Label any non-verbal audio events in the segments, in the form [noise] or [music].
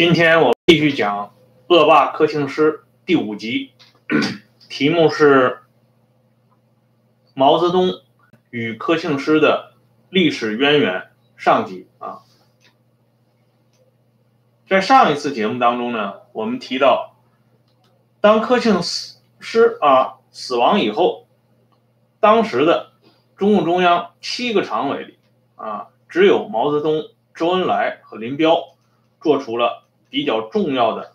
今天我继续讲《恶霸柯庆施》第五集，[coughs] 题目是毛泽东与柯庆施的历史渊源上集啊。在上一次节目当中呢，我们提到，当柯庆施啊死亡以后，当时的中共中央七个常委里啊，只有毛泽东、周恩来和林彪。做出了比较重要的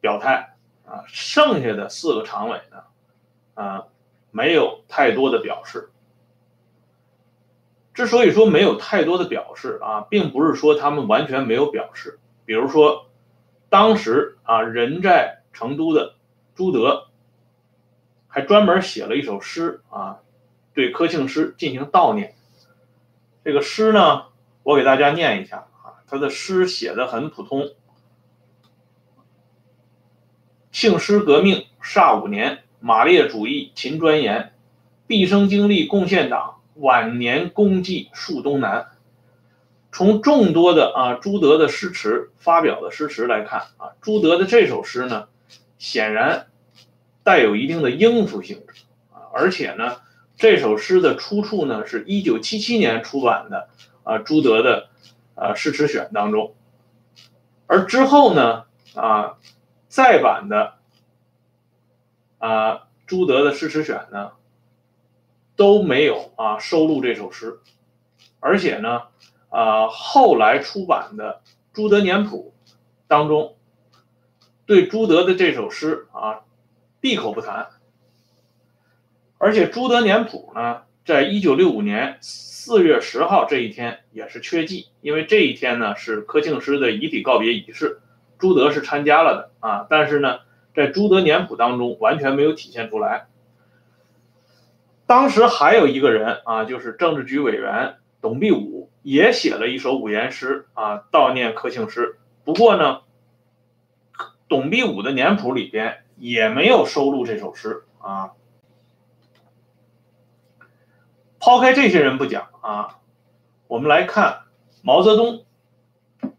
表态啊，剩下的四个常委呢，啊，没有太多的表示。之所以说没有太多的表示啊，并不是说他们完全没有表示。比如说，当时啊，人在成都的朱德还专门写了一首诗啊，对柯庆施进行悼念。这个诗呢，我给大家念一下。他的诗写的很普通。庆师革命煞五年，马列主义勤钻研，毕生精力贡献党，晚年功绩树东南。从众多的啊朱德的诗词发表的诗词来看啊，朱德的这首诗呢，显然带有一定的应付性质啊，而且呢，这首诗的出处呢是一九七七年出版的啊朱德的。啊，诗词选当中，而之后呢，啊，再版的啊朱德的诗词选呢，都没有啊收录这首诗，而且呢，啊后来出版的朱德年谱当中，对朱德的这首诗啊闭口不谈，而且朱德年谱呢，在一九六五年。四月十号这一天也是缺记，因为这一天呢是柯庆施的遗体告别仪式，朱德是参加了的啊，但是呢，在朱德年谱当中完全没有体现出来。当时还有一个人啊，就是政治局委员董必武，也写了一首五言诗啊，悼念柯庆施。不过呢，董必武的年谱里边也没有收录这首诗啊。抛开这些人不讲啊，我们来看毛泽东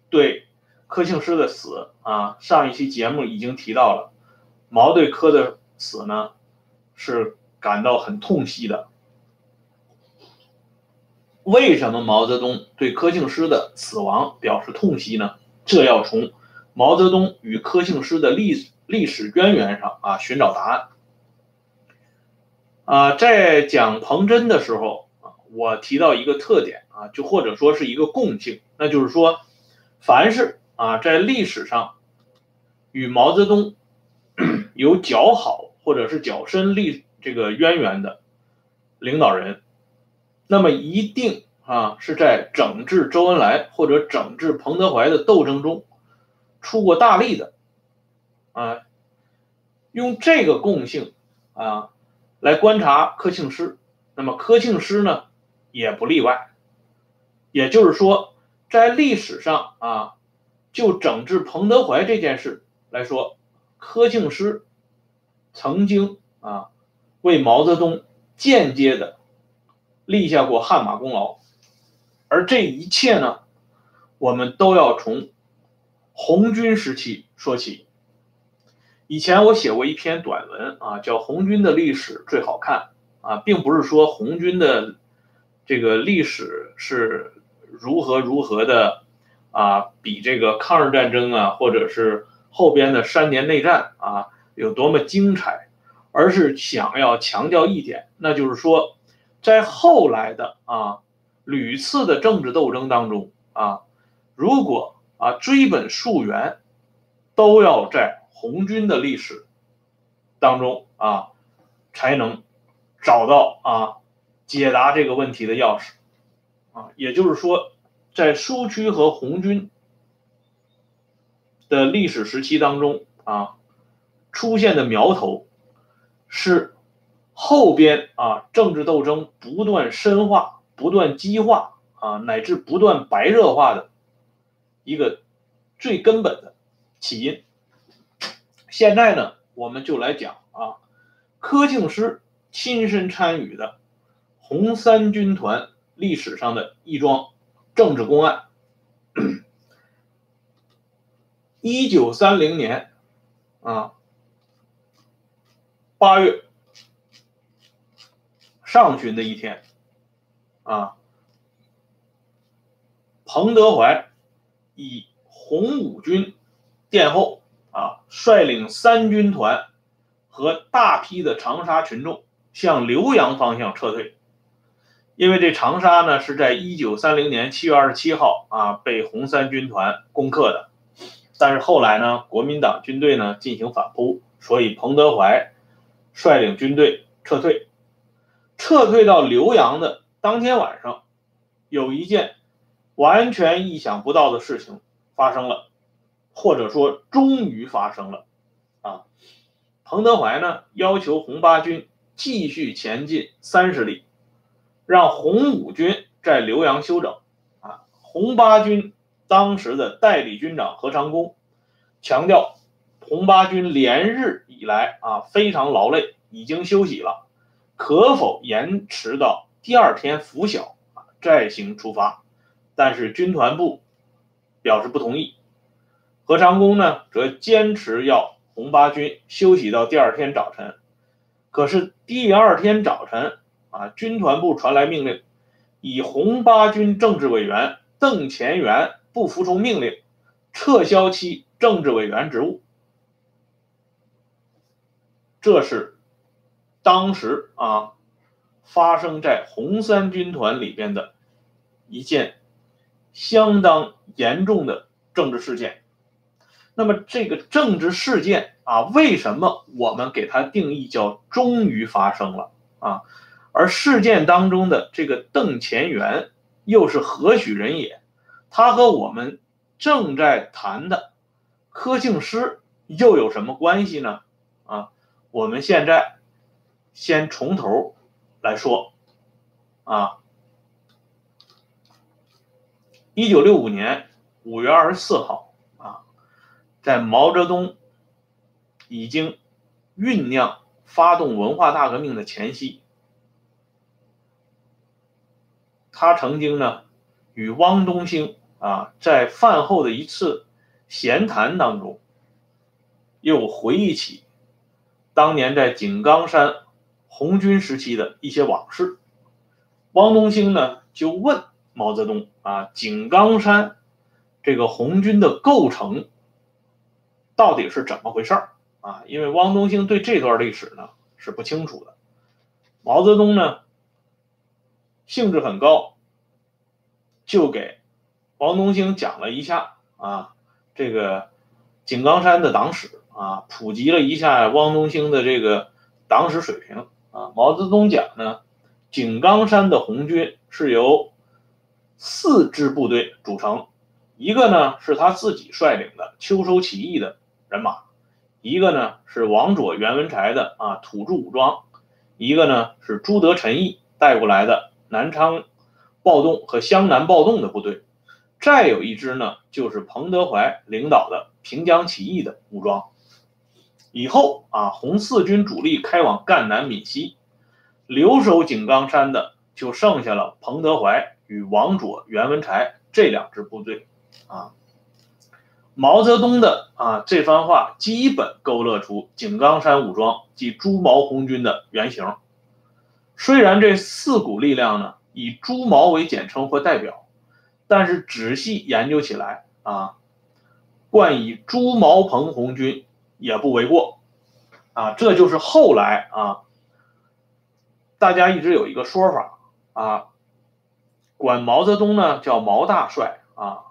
对柯庆施的死啊。上一期节目已经提到了，毛对柯的死呢是感到很痛惜的。为什么毛泽东对柯庆施的死亡表示痛惜呢？这要从毛泽东与柯庆施的历历史渊源上啊寻找答案。啊，在讲彭真的时候啊，我提到一个特点啊，就或者说是一个共性，那就是说，凡是啊在历史上与毛泽东 [clears throat] 有较好或者是较深历这个渊源的领导人，那么一定啊是在整治周恩来或者整治彭德怀的斗争中出过大力的啊，用这个共性啊。来观察柯庆施，那么柯庆施呢也不例外。也就是说，在历史上啊，就整治彭德怀这件事来说，柯庆施曾经啊为毛泽东间接的立下过汗马功劳。而这一切呢，我们都要从红军时期说起。以前我写过一篇短文啊，叫《红军的历史最好看》啊，并不是说红军的这个历史是如何如何的啊，比这个抗日战争啊，或者是后边的三年内战啊有多么精彩，而是想要强调一点，那就是说，在后来的啊屡次的政治斗争当中啊，如果啊追本溯源，都要在。红军的历史当中啊，才能找到啊解答这个问题的钥匙啊，也就是说，在苏区和红军的历史时期当中啊，出现的苗头是后边啊政治斗争不断深化、不断激化啊，乃至不断白热化的一个最根本的起因。现在呢，我们就来讲啊，柯庆施亲身参与的红三军团历史上的一桩政治公案。[clears throat] 一九三零年啊八月上旬的一天啊，彭德怀以红五军殿后啊，率领三军团和大批的长沙群众向浏阳方向撤退。因为这长沙呢是在一九三零年七月二十七号啊被红三军团攻克的。但是后来呢，国民党军队呢进行反扑，所以彭德怀率领军队撤退。撤退到浏阳的当天晚上，有一件完全意想不到的事情发生了，或者说终于发生了。啊，彭德怀呢要求红八军继续前进三十里，让红五军在浏阳休整。啊，红八军。当时的代理军长何长工强调，红八军连日以来啊非常劳累，已经休息了，可否延迟到第二天拂晓啊再行出发？但是军团部表示不同意。何长工呢则坚持要红八军休息到第二天早晨。可是第二天早晨啊，军团部传来命令，以红八军政治委员邓乾元。不服从命令，撤销其政治委员职务。这是当时啊发生在红三军团里边的一件相当严重的政治事件。那么这个政治事件啊，为什么我们给它定义叫终于发生了啊？而事件当中的这个邓乾元又是何许人也？他和我们正在谈的柯庆施又有什么关系呢？啊，我们现在先从头来说啊。一九六五年五月二十四号，在毛泽东已经酝酿发动文化大革命的前夕，他曾经呢与汪东兴。啊，在饭后的一次闲谈当中，又回忆起当年在井冈山红军时期的一些往事。汪东兴呢就问毛泽东啊，井冈山这个红军的构成到底是怎么回事儿啊？因为汪东兴对这段历史呢是不清楚的。毛泽东呢兴致很高，就给。王东兴讲了一下啊，这个井冈山的党史啊，普及了一下汪东兴的这个党史水平啊。毛泽东讲呢，井冈山的红军是由四支部队组成，一个呢是他自己率领的秋收起义的人马，一个呢是王佐、袁文才的啊土著武装，一个呢是朱德、陈毅带过来的南昌暴动和湘南暴动的部队。再有一支呢，就是彭德怀领导的平江起义的武装。以后啊，红四军主力开往赣南闽西，留守井冈山的就剩下了彭德怀与王佐、袁文才这两支部队。啊，毛泽东的啊这番话基本勾勒出井冈山武装及朱毛红军的原型。虽然这四股力量呢以朱毛为简称或代表。但是仔细研究起来啊，冠以朱毛彭红军也不为过，啊，这就是后来啊，大家一直有一个说法啊，管毛泽东呢叫毛大帅啊，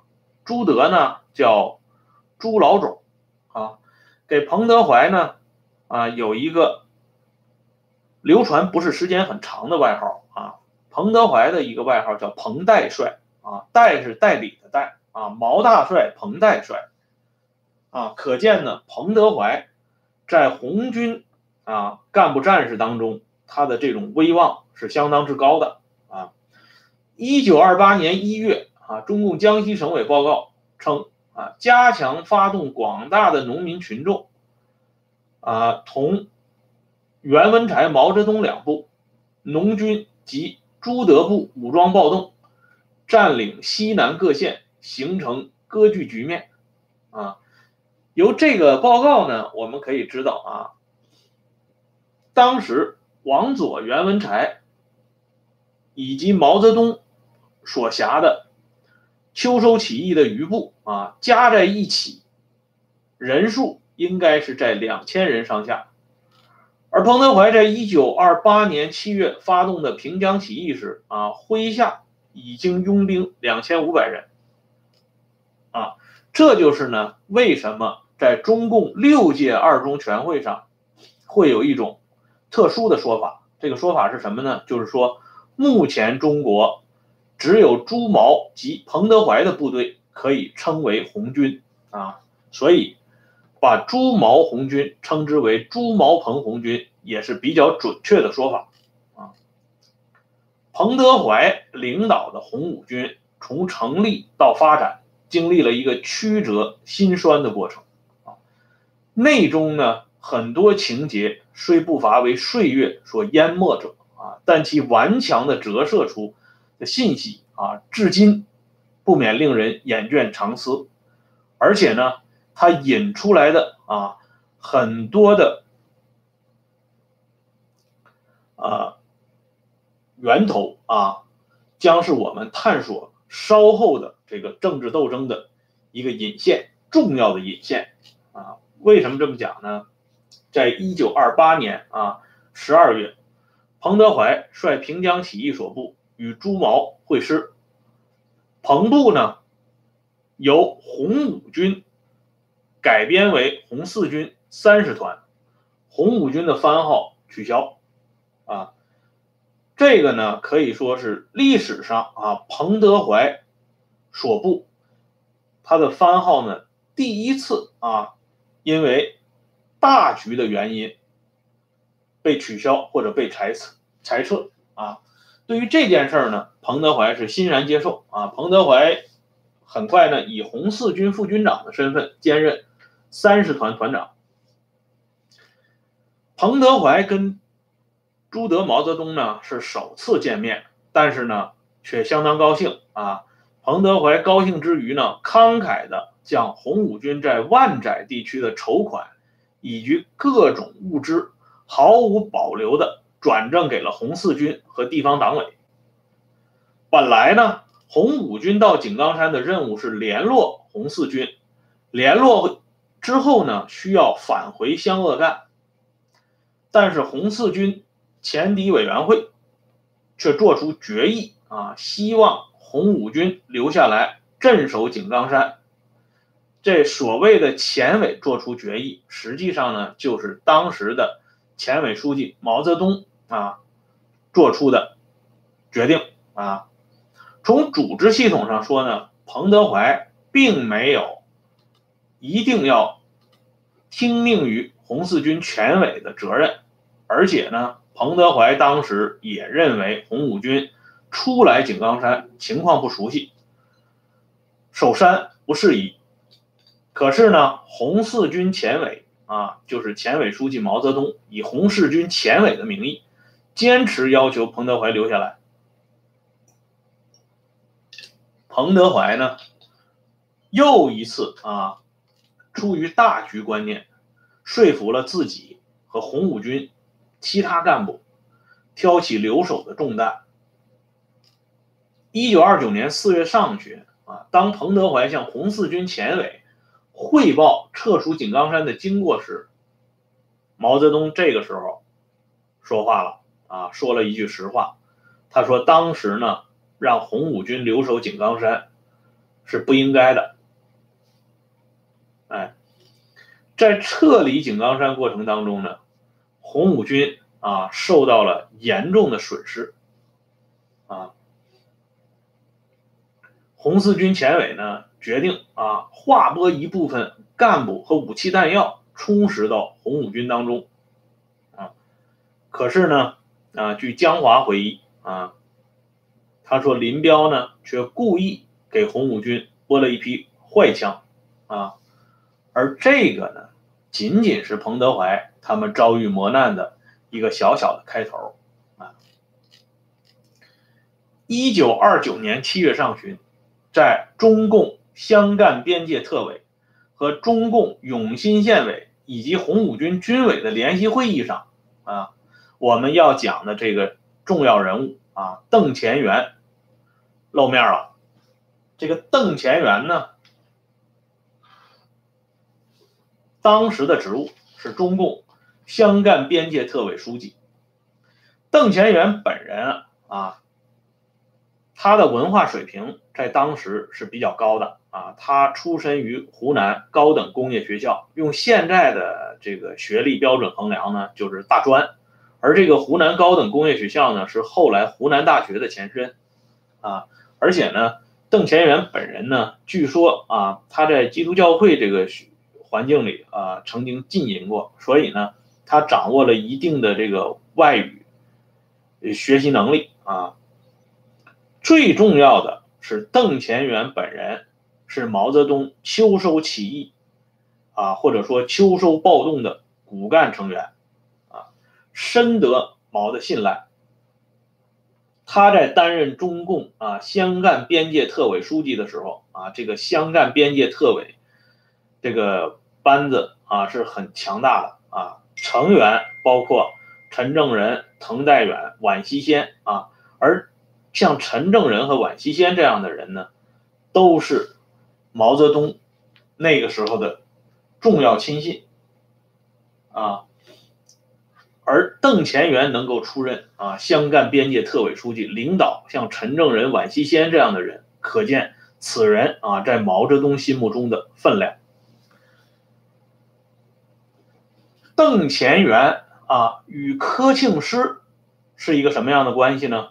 朱德呢叫朱老总啊，给彭德怀呢啊有一个流传不是时间很长的外号啊，彭德怀的一个外号叫彭代帅。啊，代是代理的代啊，毛大帅、彭代帅，啊，可见呢，彭德怀在红军啊干部战士当中，他的这种威望是相当之高的啊。一九二八年一月啊，中共江西省委报告称啊，加强发动广大的农民群众啊，同袁文才、毛泽东两部农军及朱德部武装暴动。占领西南各县，形成割据局面，啊，由这个报告呢，我们可以知道啊，当时王佐、袁文才以及毛泽东所辖的秋收起义的余部啊，加在一起，人数应该是在两千人上下。而彭德怀在一九二八年七月发动的平江起义时啊，麾下已经拥兵两千五百人。啊，这就是呢，为什么？在中共六届二中全会上，会有一种特殊的说法。这个说法是什么呢？就是说，目前中国只有朱毛及彭德怀的部队可以称为红军啊，所以把朱毛红军称之为朱毛彭红军也是比较准确的说法啊。彭德怀领导的红五军从成立到发展，经历了一个曲折心酸的过程啊。内中呢，很多情节虽不乏为岁月所淹没者啊，但其顽强的折射出的信息啊，至今不免令人眼倦长思。而且呢，它引出来的啊，很多的啊源头啊，将是我们探索稍后的这个政治斗争的一个引线，重要的引线啊。为什么这么讲呢？在一九二八年啊十二月，彭德怀率平江起义所部与朱毛会师。彭部呢由红五军改编为红四军三十团，红五军的番号取消。啊，这个呢可以说是历史上啊彭德怀所部他的番号呢第一次啊。因为大局的原因被取消或者被裁撤裁撤啊，对于这件事儿呢，彭德怀是欣然接受啊。彭德怀很快呢以红四军副军长的身份兼任三十团团长。彭德怀跟朱德、毛泽东呢是首次见面，但是呢却相当高兴啊。彭德怀高兴之余呢，慷慨的。将红五军在万载地区的筹款以及各种物资毫无保留的转正给了红四军和地方党委。本来呢，红五军到井冈山的任务是联络红四军，联络之后呢，需要返回湘鄂赣。但是红四军前敌委员会却做出决议啊，希望红五军留下来镇守井冈山。这所谓的前委做出决议，实际上呢，就是当时的前委书记毛泽东啊做出的决定啊。从组织系统上说呢，彭德怀并没有一定要听命于红四军前委的责任，而且呢，彭德怀当时也认为红五军初来井冈山，情况不熟悉，守山不适宜。可是呢，红四军前委啊，就是前委书记毛泽东以红四军前委的名义，坚持要求彭德怀留下来。彭德怀呢，又一次啊，出于大局观念，说服了自己和红五军其他干部，挑起留守的重担。一九二九年四月上旬啊，当彭德怀向红四军前委。汇报撤出井冈山的经过时，毛泽东这个时候说话了啊，说了一句实话。他说：“当时呢，让红五军留守井冈山是不应该的。哎，在撤离井冈山过程当中呢，红五军啊受到了严重的损失啊。红四军前委呢？”决定啊，划拨一部分干部和武器弹药充实到红五军当中，啊，可是呢，啊，据江华回忆啊，他说林彪呢却故意给红五军拨了一批坏枪，啊，而这个呢，仅仅是彭德怀他们遭遇磨难的一个小小的开头，啊，一九二九年七月上旬，在中共。湘赣边界特委和中共永新县委以及红五军军委的联席会议上啊，我们要讲的这个重要人物啊，邓乾元露面了。这个邓乾元呢，当时的职务是中共湘赣边界特委书记。邓乾元本人啊，他的文化水平在当时是比较高的啊。他出身于湖南高等工业学校，用现在的这个学历标准衡量呢，就是大专。而这个湖南高等工业学校呢，是后来湖南大学的前身啊。而且呢。邓乾元本人呢，据说啊，他在基督教会这个环境里啊，曾经浸淫过，所以呢，他掌握了一定的这个外语学习能力啊。最重要的是，邓乾元本人是毛泽东秋收起义啊，或者说秋收暴动的骨干成员啊，深得毛的信赖。他在担任中共啊湘赣边界特委书记的时候啊，这个湘赣边界特委这个班子啊是很强大的啊，成员包括陈正仁、滕代远、宛希先啊，而像陈正仁和宛希先这样的人呢，都是毛泽东那个时候的重要亲信啊。而邓乾元能够出任啊湘赣边界特委书记，领导像陈正仁、宛希先这样的人，可见此人啊在毛泽东心目中的分量。邓乾元啊与柯庆施是一个什么样的关系呢？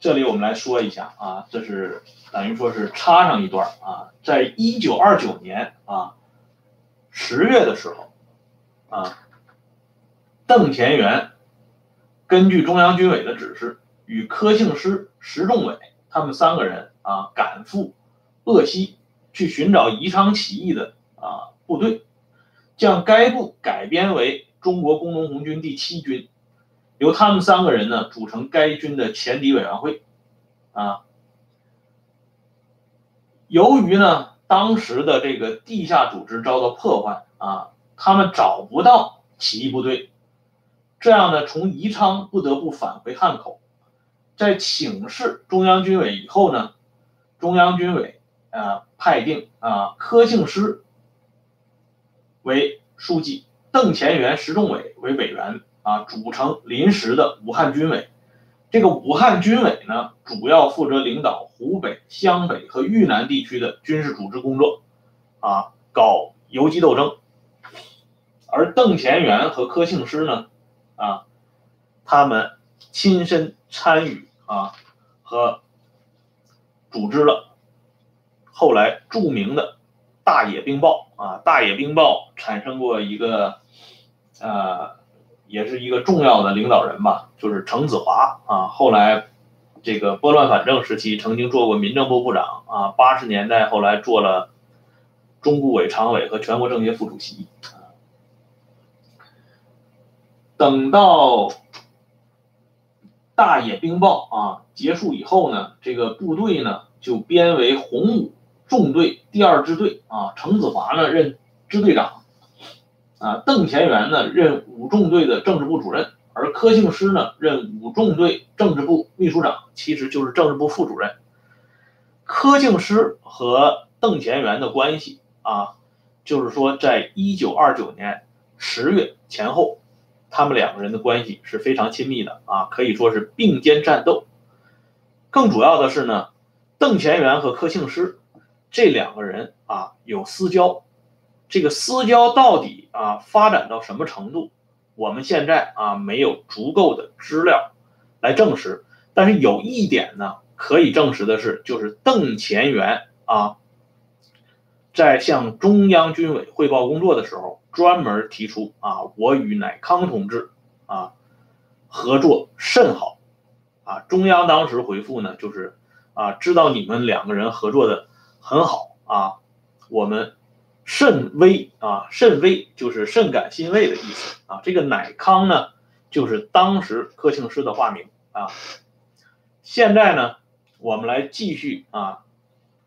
这里我们来说一下啊，这是等于说是插上一段啊，在一九二九年啊十月的时候啊。邓乾元根据中央军委的指示，与柯庆施、石仲伟他们三个人啊，赶赴鄂西去寻找宜昌起义的啊部队，将该部改编为中国工农红军第七军，由他们三个人呢组成该军的前敌委员会啊。由于呢当时的这个地下组织遭到破坏啊，他们找不到起义部队。这样呢，从宜昌不得不返回汉口，在请示中央军委以后呢，中央军委啊派定啊柯庆施为书记，邓乾元、石仲伟为委员啊，组成临时的武汉军委。这个武汉军委呢，主要负责领导湖北、湘北和豫南地区的军事组织工作，啊，搞游击斗争。而邓乾元和柯庆施呢？啊，他们亲身参与啊和组织了后来著名的大野冰雹啊，大野冰雹产生过一个呃，也是一个重要的领导人吧，就是程子华啊，后来这个拨乱反正时期曾经做过民政部部长啊，八十年代后来做了中部委常委和全国政协副主席。等到大野冰雹啊结束以后呢，这个部队呢就编为红五纵队第二支队啊，程子华呢任支队长，啊，邓乾元呢任五纵队的政治部主任，而柯庆施呢任五纵队政治部秘书长，其实就是政治部副主任。柯庆施和邓乾元的关系啊，就是说在一九二九年十月前后。他们两个人的关系是非常亲密的啊，可以说是并肩战斗。更主要的是呢，邓乾元和柯庆施这两个人啊有私交，这个私交到底啊发展到什么程度，我们现在啊没有足够的资料来证实。但是有一点呢可以证实的是，就是邓乾元啊在向中央军委汇报工作的时候。专门提出啊，我与乃康同志啊合作甚好啊。中央当时回复呢，就是啊，知道你们两个人合作的很好啊，我们甚微啊，甚微就是甚感欣慰的意思啊。这个乃康呢，就是当时柯庆施的化名啊。现在呢，我们来继续啊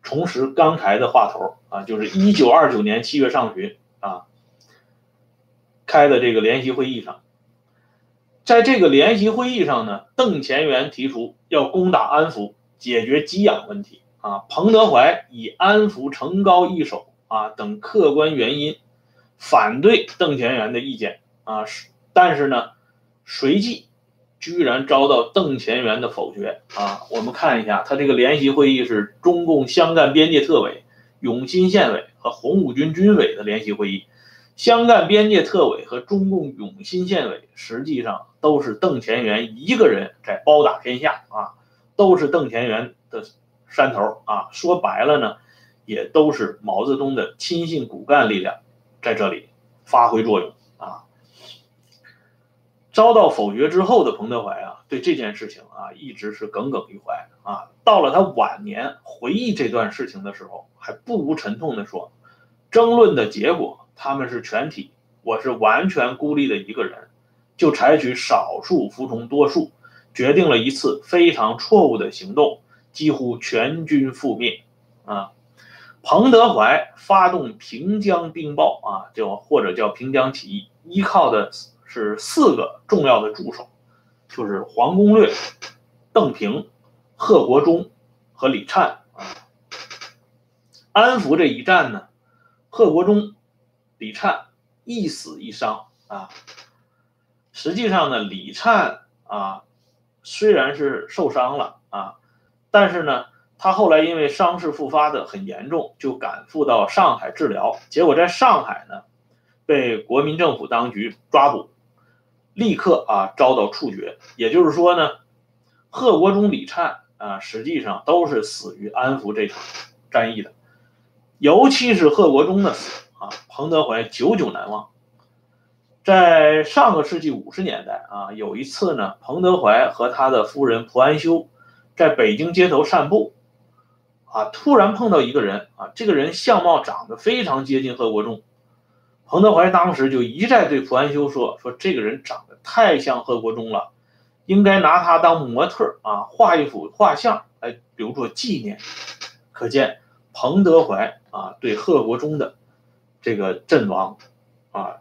重拾刚才的话头啊，就是一九二九年七月上旬啊开的这个联席会议上，在这个联席会议上呢，邓乾元提出要攻打安福，解决给养问题啊，彭德怀以安福城高易守啊等客观原因反对邓乾元的意见啊，但是呢，随即。居然遭到邓乾元的否决啊！我们看一下，他这个联席会议是中共湘赣边界特委、永新县委和红五军军委的联席会议。湘赣边界特委和中共永新县委实际上都是邓乾元一个人在包打天下啊，都是邓乾元的山头啊。说白了呢，也都是毛泽东的亲信骨干力量在这里发挥作用啊。遭到否决之后的彭德怀啊，对这件事情啊一直是耿耿于怀啊。到了他晚年回忆这段事情的时候，还不无沉痛地说：“争论的结果，他们是全体，我是完全孤立的一个人，就采取少数服从多数，决定了一次非常错误的行动，几乎全军覆灭。”啊，彭德怀发动平江兵暴啊，就或者叫平江起义，依靠的。是四个重要的助手，就是黄公略、邓平、贺国忠和李灿啊。安福这一战呢，贺国忠、李灿一死一伤啊。实际上呢，李灿啊虽然是受伤了啊，但是呢，他后来因为伤势复发的很严重，就赶赴到上海治疗，结果在上海呢被国民政府当局抓捕。立刻啊遭到处决，也就是说呢，贺国忠、李灿啊，实际上都是死于安福这场战役的。尤其是贺国忠的死啊，彭德怀久久难忘。在上个世纪五十年代啊，有一次呢，彭德怀和他的夫人蒲安修在北京街头散步，啊，突然碰到一个人啊，这个人相貌长得非常接近贺国忠。彭德怀当时就一再对蒲安修说：“说这个人长得太像贺国忠了，应该拿他当模特啊，画一幅画像来留作纪念。”可见彭德怀啊对贺国忠的这个阵亡啊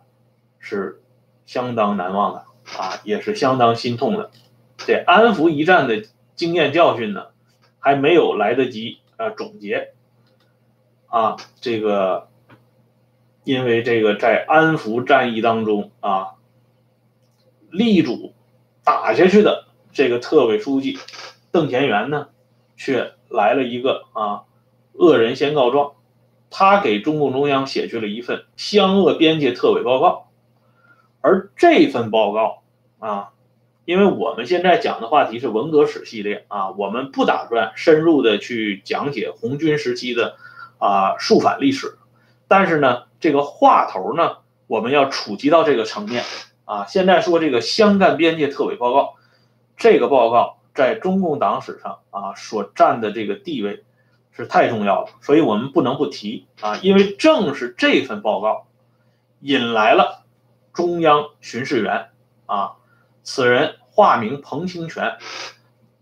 是相当难忘的啊，也是相当心痛的。这安福一战的经验教训呢，还没有来得及啊总结啊这个。因为这个在安福战役当中啊，力主打下去的这个特委书记邓乾元呢，却来了一个啊恶人先告状，他给中共中央写去了一份湘鄂边界特委报告，而这份报告啊，因为我们现在讲的话题是文革史系列啊，我们不打算深入的去讲解红军时期的啊肃反历史，但是呢。这个话头呢，我们要触及到这个层面啊。现在说这个湘赣边界特委报告，这个报告在中共党史上啊所占的这个地位是太重要了，所以我们不能不提啊。因为正是这份报告引来了中央巡视员啊，此人化名彭清泉，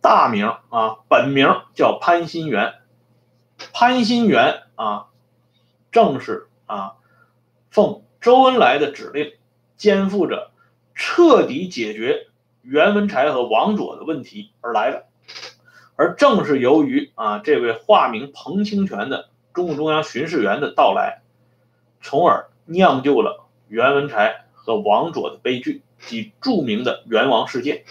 大名啊本名叫潘新元，潘新元啊正是啊。奉周恩来的指令，肩负着彻底解决袁文才和王佐的问题而来的，而正是由于啊这位化名彭清泉的中共中央巡视员的到来，从而酿就了袁文才和王佐的悲剧及著名的元王事件。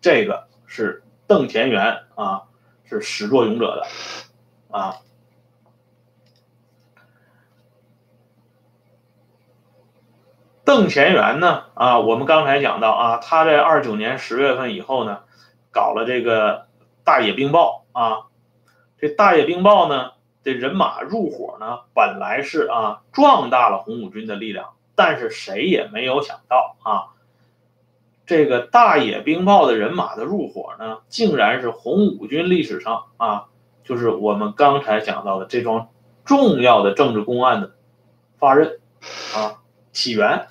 这个是邓乾元啊是始作俑者的啊。邓乾元呢？啊，我们刚才讲到啊，他在二九年十月份以后呢，搞了这个大野冰雹啊。这大野冰雹呢，这人马入伙呢，本来是啊，壮大了红五军的力量，但是谁也没有想到啊，这个大野冰雹的人马的入伙呢，竟然是红五军历史上啊，就是我们刚才讲到的这桩重要的政治公案的发轫啊。起源：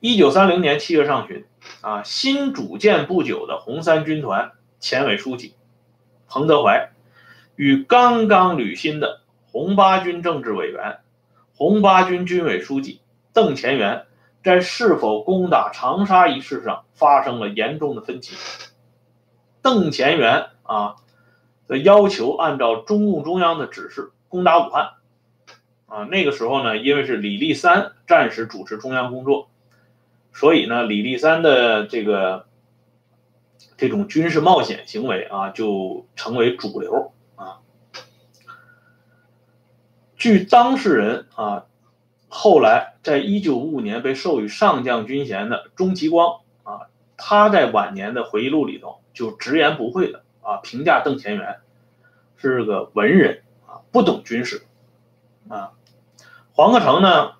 一九三零年七月上旬，啊，新组建不久的红三军团前委书记彭德怀与刚刚履新的红八军政治委员、红八军军委书记邓乾元在是否攻打长沙一事上发生了严重的分歧。邓乾元啊的要求按照中共中央的指示攻打武汉。啊，那个时候呢，因为是李立三暂时主持中央工作，所以呢，李立三的这个这种军事冒险行为啊，就成为主流啊。据当事人啊，后来在一九五五年被授予上将军衔的钟其光啊，他在晚年的回忆录里头就直言不讳的啊评价邓乾元是个文人啊，不懂军事啊。黄克诚呢，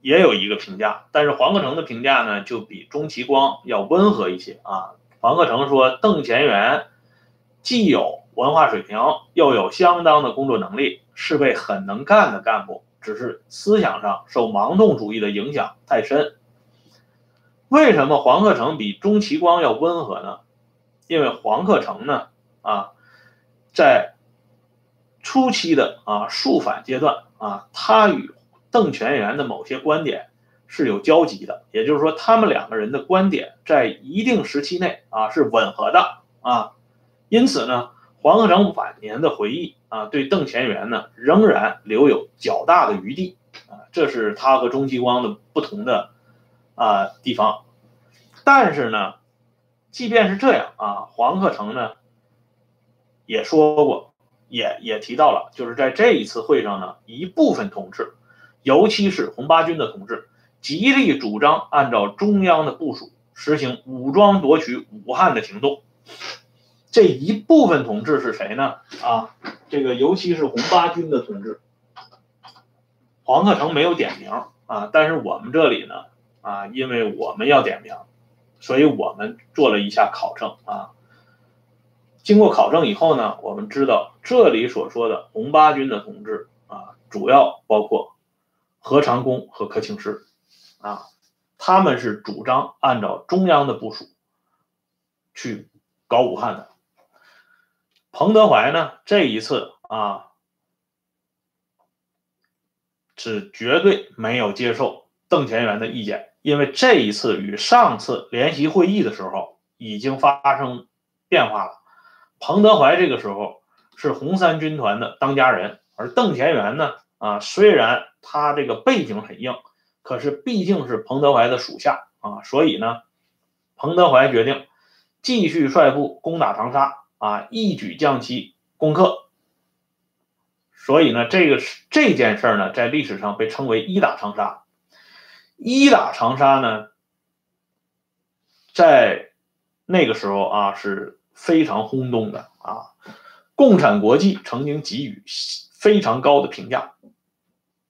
也有一个评价，但是黄克诚的评价呢，就比钟其光要温和一些啊。黄克诚说，邓乾元既有文化水平，又有相当的工作能力，是位很能干的干部，只是思想上受盲动主义的影响太深。为什么黄克诚比钟其光要温和呢？因为黄克诚呢，啊，在初期的啊肃反阶段啊，他与邓全元的某些观点是有交集的，也就是说，他们两个人的观点在一定时期内啊是吻合的啊。因此呢，黄克诚晚年的回忆啊，对邓乾元呢仍然留有较大的余地啊，这是他和钟其光的不同的啊地方。但是呢，即便是这样啊，黄克诚呢也说过，也也提到了，就是在这一次会上呢，一部分同志。尤其是红八军的同志，极力主张按照中央的部署实行武装夺取武汉的行动。这一部分同志是谁呢？啊，这个尤其是红八军的同志，黄克诚没有点名啊，但是我们这里呢，啊，因为我们要点名，所以我们做了一下考证啊。经过考证以后呢，我们知道这里所说的红八军的同志啊，主要包括。何长工和柯庆施，啊，他们是主张按照中央的部署去搞武汉的。彭德怀呢，这一次啊，是绝对没有接受邓乾元的意见，因为这一次与上次联席会议的时候已经发生变化了。彭德怀这个时候是红三军团的当家人，而邓乾元呢？啊，虽然他这个背景很硬，可是毕竟是彭德怀的属下啊，所以呢，彭德怀决定继续率部攻打长沙啊，一举将其攻克。所以呢，这个这件事呢，在历史上被称为“一打长沙”。一打长沙呢，在那个时候啊是非常轰动的啊，共产国际曾经给予非常高的评价。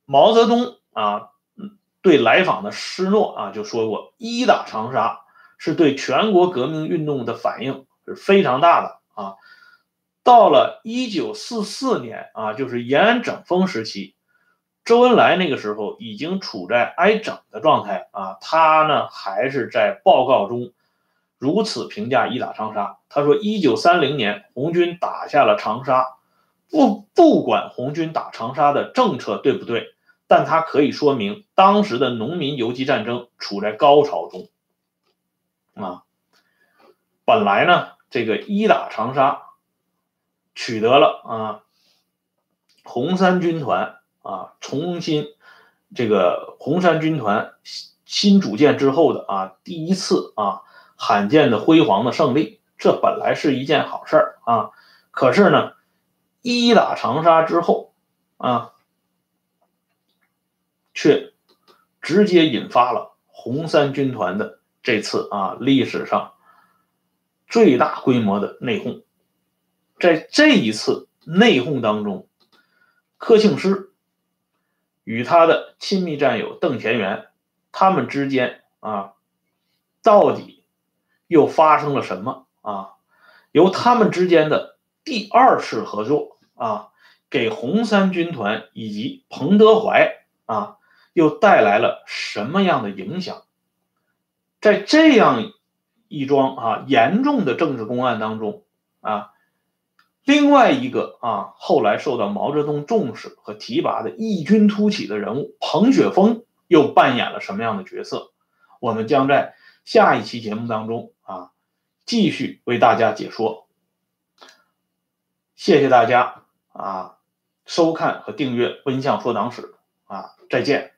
毛泽东啊，对来访的施诺啊就说过，一打长沙是对全国革命运动的反应是非常大的啊。到了一九四四年啊，就是延安整风时期，周恩来那个时候已经处在挨整的状态啊，他呢还是在报告中如此评价一打长沙。他说，一九三零年红军打下了长沙，不不管红军打长沙的政策对不对。但它可以说明当时的农民游击战争处在高潮中，啊，本来呢，这个一打长沙，取得了啊，红三军团啊重新这个红三军团新组建之后的啊第一次啊罕见的辉煌的胜利，这本来是一件好事儿啊，可是呢，一打长沙之后啊。却直接引发了红三军团的这次啊历史上最大规模的内讧。在这一次内讧当中，柯庆施与他的亲密战友邓乾元，他们之间啊到底又发生了什么啊？由他们之间的第二次合作啊，给红三军团以及彭德怀啊。又带来了什么样的影响？在这样一桩啊严重的政治公案当中啊，另外一个啊，后来受到毛泽东重视和提拔的异军突起的人物彭雪枫又扮演了什么样的角色？我们将在下一期节目当中啊，继续为大家解说。谢谢大家啊，收看和订阅《温相说党史》啊，再见。